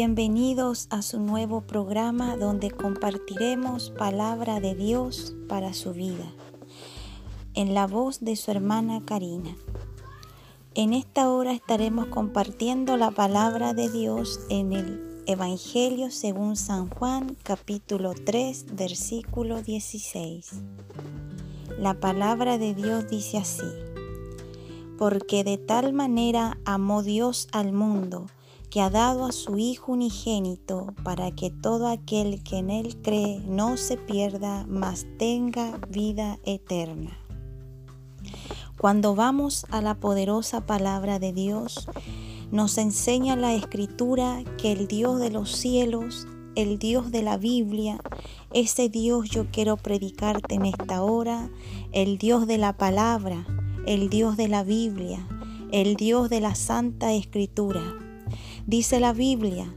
Bienvenidos a su nuevo programa donde compartiremos palabra de Dios para su vida, en la voz de su hermana Karina. En esta hora estaremos compartiendo la palabra de Dios en el Evangelio según San Juan capítulo 3 versículo 16. La palabra de Dios dice así, porque de tal manera amó Dios al mundo, que ha dado a su Hijo unigénito para que todo aquel que en Él cree no se pierda, mas tenga vida eterna. Cuando vamos a la poderosa palabra de Dios, nos enseña la escritura que el Dios de los cielos, el Dios de la Biblia, ese Dios yo quiero predicarte en esta hora, el Dios de la palabra, el Dios de la Biblia, el Dios de la Santa Escritura Dice la Biblia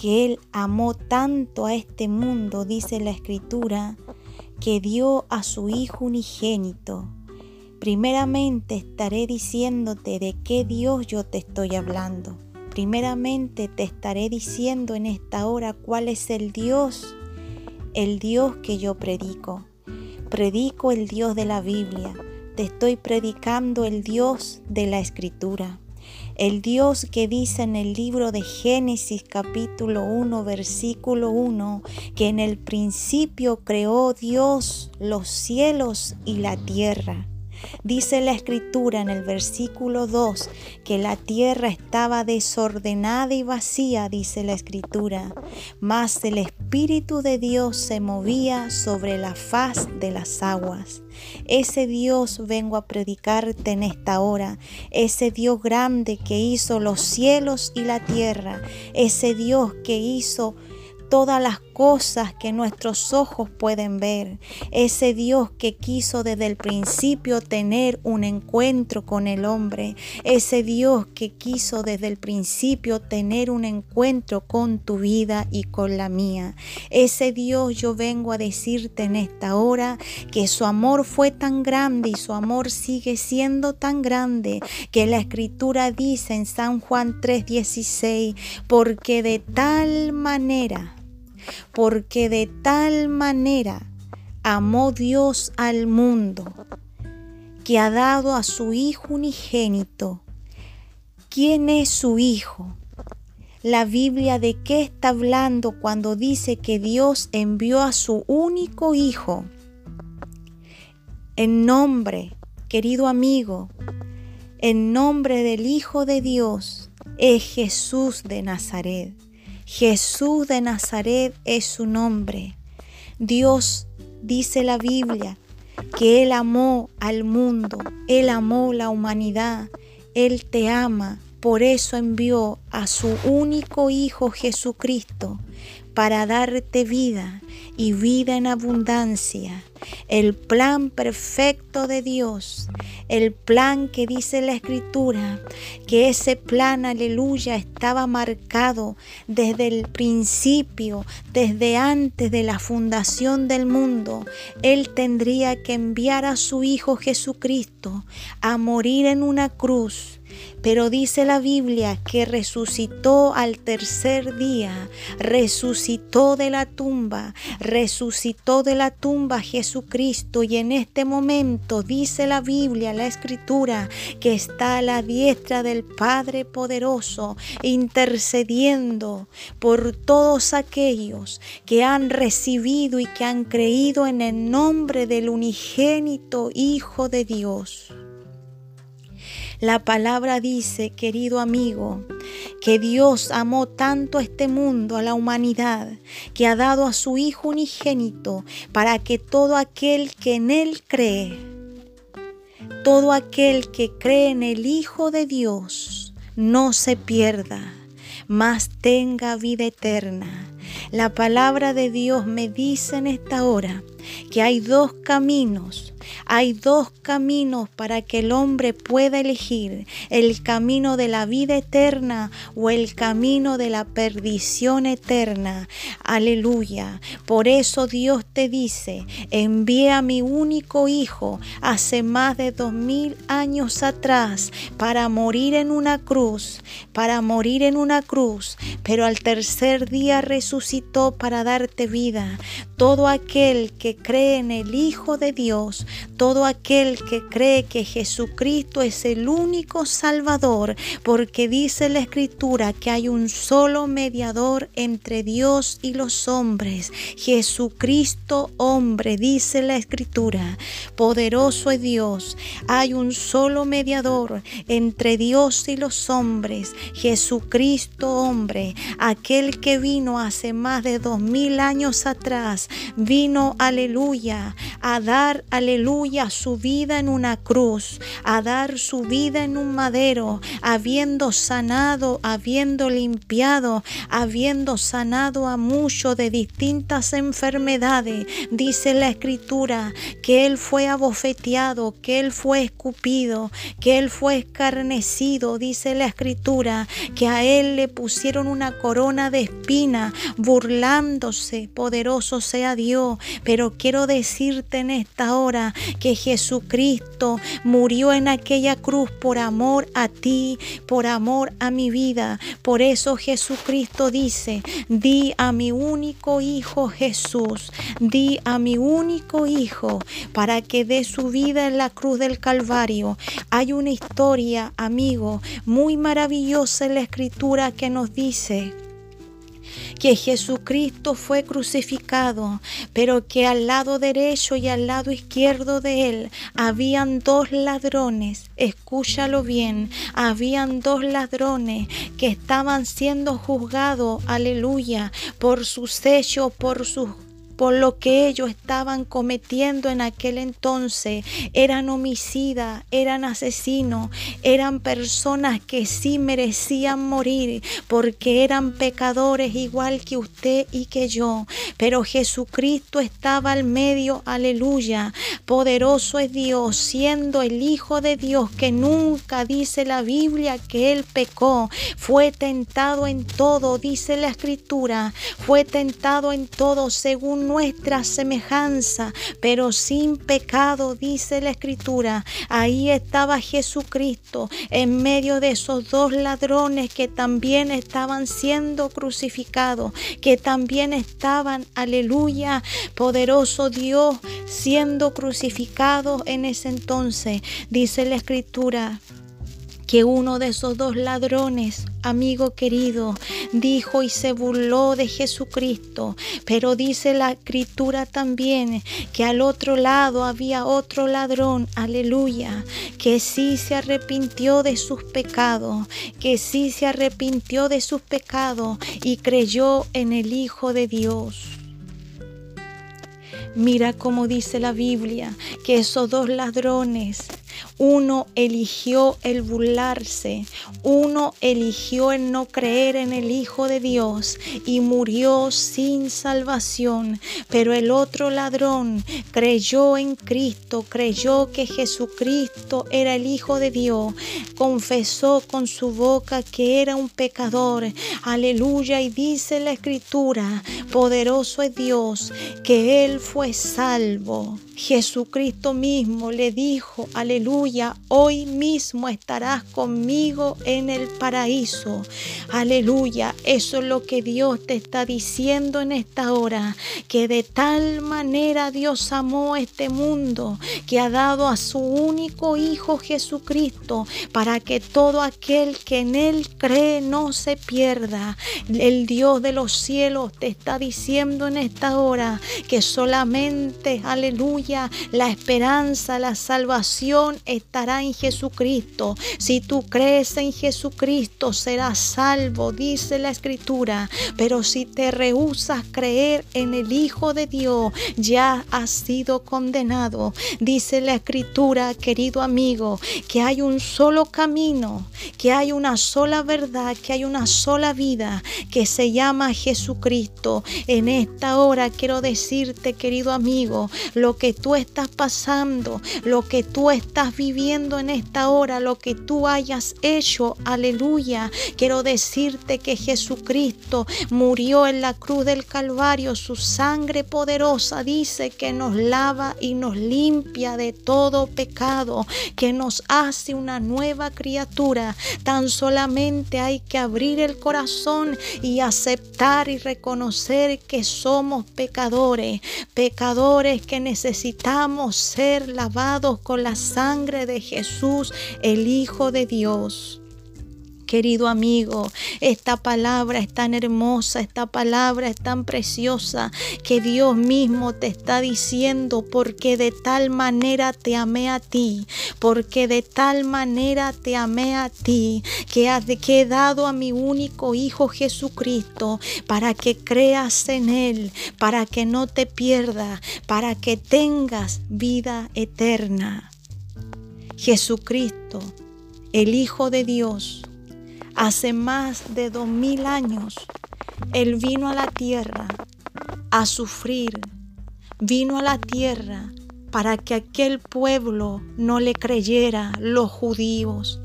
que Él amó tanto a este mundo, dice la Escritura, que dio a su Hijo unigénito. Primeramente estaré diciéndote de qué Dios yo te estoy hablando. Primeramente te estaré diciendo en esta hora cuál es el Dios, el Dios que yo predico. Predico el Dios de la Biblia. Te estoy predicando el Dios de la Escritura. El Dios que dice en el libro de Génesis capítulo 1 versículo 1 que en el principio creó Dios los cielos y la tierra. Dice la escritura en el versículo 2 que la tierra estaba desordenada y vacía, dice la escritura, mas el Espíritu de Dios se movía sobre la faz de las aguas. Ese Dios vengo a predicarte en esta hora, ese Dios grande que hizo los cielos y la tierra, ese Dios que hizo todas las cosas que nuestros ojos pueden ver. Ese Dios que quiso desde el principio tener un encuentro con el hombre. Ese Dios que quiso desde el principio tener un encuentro con tu vida y con la mía. Ese Dios yo vengo a decirte en esta hora que su amor fue tan grande y su amor sigue siendo tan grande que la escritura dice en San Juan 3:16, porque de tal manera porque de tal manera amó Dios al mundo que ha dado a su Hijo unigénito. ¿Quién es su Hijo? La Biblia de qué está hablando cuando dice que Dios envió a su único Hijo. En nombre, querido amigo, en nombre del Hijo de Dios es Jesús de Nazaret. Jesús de Nazaret es su nombre. Dios, dice la Biblia, que Él amó al mundo, Él amó la humanidad, Él te ama, por eso envió a su único Hijo Jesucristo para darte vida y vida en abundancia. El plan perfecto de Dios, el plan que dice la escritura, que ese plan, aleluya, estaba marcado desde el principio, desde antes de la fundación del mundo. Él tendría que enviar a su Hijo Jesucristo a morir en una cruz pero dice la Biblia que resucitó al tercer día, resucitó de la tumba, resucitó de la tumba Jesucristo y en este momento dice la Biblia, la escritura, que está a la diestra del Padre poderoso intercediendo por todos aquellos que han recibido y que han creído en el nombre del unigénito Hijo de Dios. La palabra dice, querido amigo, que Dios amó tanto a este mundo, a la humanidad, que ha dado a su Hijo unigénito para que todo aquel que en Él cree, todo aquel que cree en el Hijo de Dios, no se pierda, mas tenga vida eterna. La palabra de Dios me dice en esta hora que hay dos caminos Hay dos caminos para que el hombre pueda elegir, el camino de la vida eterna o el camino de la perdición eterna. Aleluya. Por eso Dios te dice, envíe a mi único hijo hace más de dos mil años atrás para morir en una cruz, para morir en una cruz, pero al tercer día resucitó para darte vida. Todo aquel que cree en el Hijo de Dios, todo aquel que cree que Jesucristo es el único Salvador, porque dice la Escritura que hay un solo mediador entre Dios y los hombres, Jesucristo hombre, dice la Escritura, poderoso es Dios, hay un solo mediador entre Dios y los hombres, Jesucristo hombre, aquel que vino hace más de dos mil años atrás, vino, aleluya, a dar, aleluya, su vida en una cruz, a dar su vida en un madero, habiendo sanado, habiendo limpiado, habiendo sanado a muchos de distintas enfermedades. Dice la escritura que Él fue abofeteado, que Él fue escupido, que Él fue escarnecido. Dice la escritura que a Él le pusieron una corona de espina, burlándose. Poderoso sea Dios. Pero quiero decirte en esta hora que Jesucristo murió en aquella cruz por amor a ti, por amor a mi vida. Por eso Jesucristo dice, di a mi único Hijo Jesús, di a mi único Hijo para que dé su vida en la cruz del Calvario. Hay una historia, amigo, muy maravillosa en la escritura que nos dice que Jesucristo fue crucificado, pero que al lado derecho y al lado izquierdo de él habían dos ladrones. Escúchalo bien, habían dos ladrones que estaban siendo juzgados, aleluya, por sus hechos, por sus por lo que ellos estaban cometiendo en aquel entonces. Eran homicidas, eran asesinos, eran personas que sí merecían morir porque eran pecadores igual que usted y que yo. Pero Jesucristo estaba al medio, aleluya. Poderoso es Dios, siendo el Hijo de Dios que nunca dice la Biblia que él pecó. Fue tentado en todo, dice la Escritura. Fue tentado en todo según nuestra semejanza, pero sin pecado, dice la escritura. Ahí estaba Jesucristo en medio de esos dos ladrones que también estaban siendo crucificados, que también estaban, aleluya, poderoso Dios, siendo crucificados en ese entonces. Dice la escritura que uno de esos dos ladrones, amigo querido, dijo y se burló de Jesucristo. Pero dice la escritura también que al otro lado había otro ladrón, aleluya, que sí se arrepintió de sus pecados, que sí se arrepintió de sus pecados y creyó en el Hijo de Dios. Mira cómo dice la Biblia que esos dos ladrones uno eligió el burlarse, uno eligió el no creer en el Hijo de Dios y murió sin salvación, pero el otro ladrón creyó en Cristo, creyó que Jesucristo era el Hijo de Dios, confesó con su boca que era un pecador, aleluya, y dice la escritura, poderoso es Dios, que él fue salvo. Jesucristo mismo le dijo, aleluya, hoy mismo estarás conmigo en el paraíso. Aleluya, eso es lo que Dios te está diciendo en esta hora, que de tal manera Dios amó este mundo, que ha dado a su único Hijo Jesucristo, para que todo aquel que en Él cree no se pierda. El Dios de los cielos te está diciendo en esta hora que solamente, aleluya, la esperanza, la salvación estará en Jesucristo. Si tú crees en Jesucristo, serás salvo, dice la Escritura. Pero si te rehusas creer en el Hijo de Dios, ya has sido condenado. Dice la Escritura, querido amigo, que hay un solo camino, que hay una sola verdad, que hay una sola vida, que se llama Jesucristo. En esta hora quiero decirte, querido amigo, lo que tú estás pasando, lo que tú estás viviendo en esta hora, lo que tú hayas hecho. Aleluya. Quiero decirte que Jesucristo murió en la cruz del Calvario. Su sangre poderosa dice que nos lava y nos limpia de todo pecado, que nos hace una nueva criatura. Tan solamente hay que abrir el corazón y aceptar y reconocer que somos pecadores, pecadores que necesitamos ser lavados con la sangre de Jesús, el Hijo de Dios. Querido amigo, esta palabra es tan hermosa, esta palabra es tan preciosa que Dios mismo te está diciendo porque de tal manera te amé a ti, porque de tal manera te amé a ti, que, he dado a mi único Hijo Jesucristo para que creas en Él, para que no te pierdas, para que tengas vida eterna. Jesucristo, el Hijo de Dios, Hace más de dos mil años, Él vino a la tierra a sufrir, vino a la tierra para que aquel pueblo no le creyera, los judíos.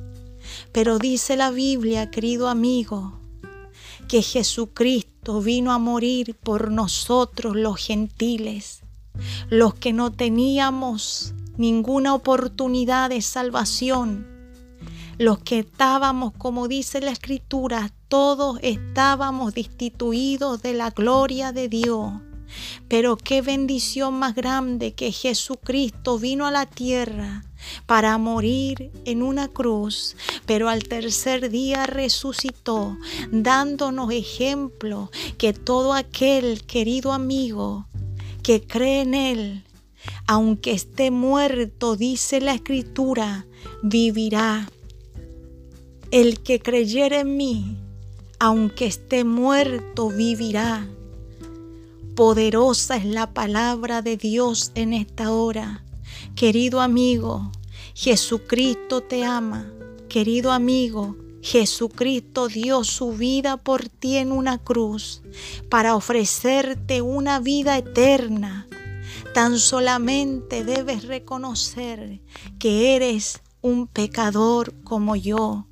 Pero dice la Biblia, querido amigo, que Jesucristo vino a morir por nosotros los gentiles, los que no teníamos ninguna oportunidad de salvación los que estábamos, como dice la escritura, todos estábamos destituidos de la gloria de Dios. Pero qué bendición más grande que Jesucristo vino a la tierra para morir en una cruz, pero al tercer día resucitó, dándonos ejemplo que todo aquel querido amigo que cree en Él, aunque esté muerto, dice la escritura, vivirá. El que creyere en mí, aunque esté muerto, vivirá. Poderosa es la palabra de Dios en esta hora. Querido amigo, Jesucristo te ama. Querido amigo, Jesucristo dio su vida por ti en una cruz para ofrecerte una vida eterna. Tan solamente debes reconocer que eres un pecador como yo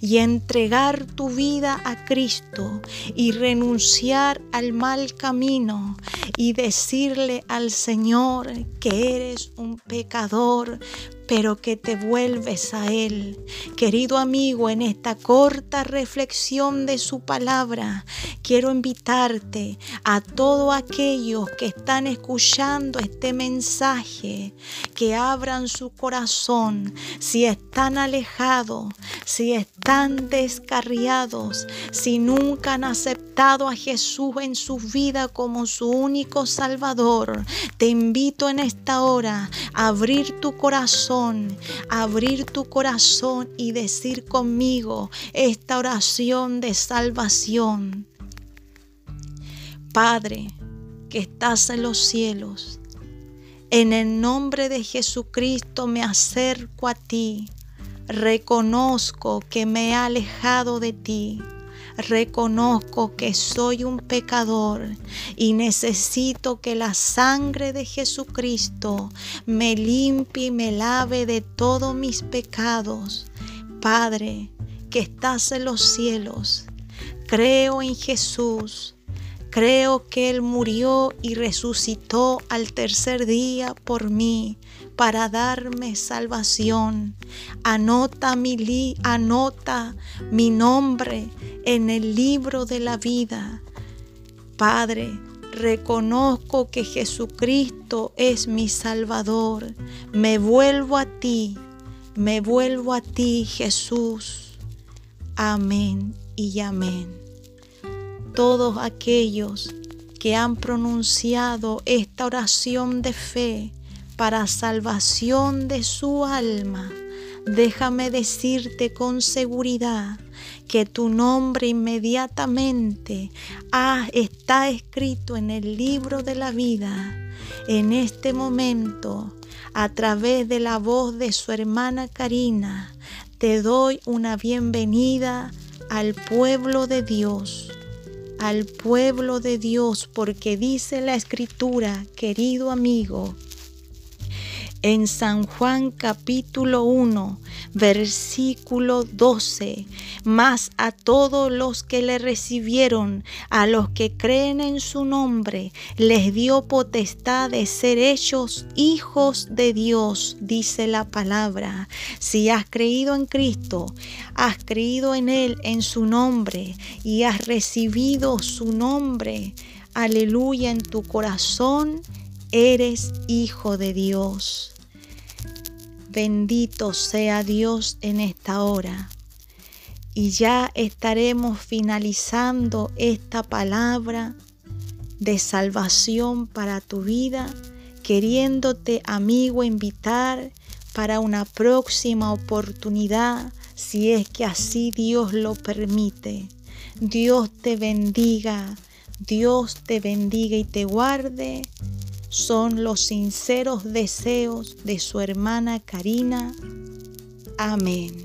y entregar tu vida a Cristo y renunciar al mal camino y decirle al Señor que eres un pecador pero que te vuelves a Él. Querido amigo, en esta corta reflexión de su palabra, quiero invitarte a todos aquellos que están escuchando este mensaje, que abran su corazón, si están alejados, si están descarriados, si nunca han aceptado a Jesús en su vida como su único Salvador. Te invito en esta hora a abrir tu abrir tu corazón y decir conmigo esta oración de salvación. Padre, que estás en los cielos, en el nombre de Jesucristo me acerco a ti. Reconozco que me he alejado de ti reconozco que soy un pecador y necesito que la sangre de Jesucristo me limpie y me lave de todos mis pecados. Padre, que estás en los cielos, creo en Jesús. Creo que Él murió y resucitó al tercer día por mí para darme salvación. Anota mi, li, anota mi nombre en el libro de la vida. Padre, reconozco que Jesucristo es mi Salvador. Me vuelvo a ti, me vuelvo a ti, Jesús. Amén y amén. Todos aquellos que han pronunciado esta oración de fe, para salvación de su alma, déjame decirte con seguridad que tu nombre inmediatamente ah, está escrito en el libro de la vida. En este momento, a través de la voz de su hermana Karina, te doy una bienvenida al pueblo de Dios, al pueblo de Dios, porque dice la escritura, querido amigo, en San Juan capítulo 1, versículo 12, más a todos los que le recibieron, a los que creen en su nombre, les dio potestad de ser hechos hijos de Dios, dice la palabra. Si has creído en Cristo, has creído en Él, en su nombre, y has recibido su nombre, aleluya, en tu corazón, eres hijo de Dios. Bendito sea Dios en esta hora. Y ya estaremos finalizando esta palabra de salvación para tu vida, queriéndote, amigo, invitar para una próxima oportunidad, si es que así Dios lo permite. Dios te bendiga, Dios te bendiga y te guarde son los sinceros deseos de su hermana Karina. Amén.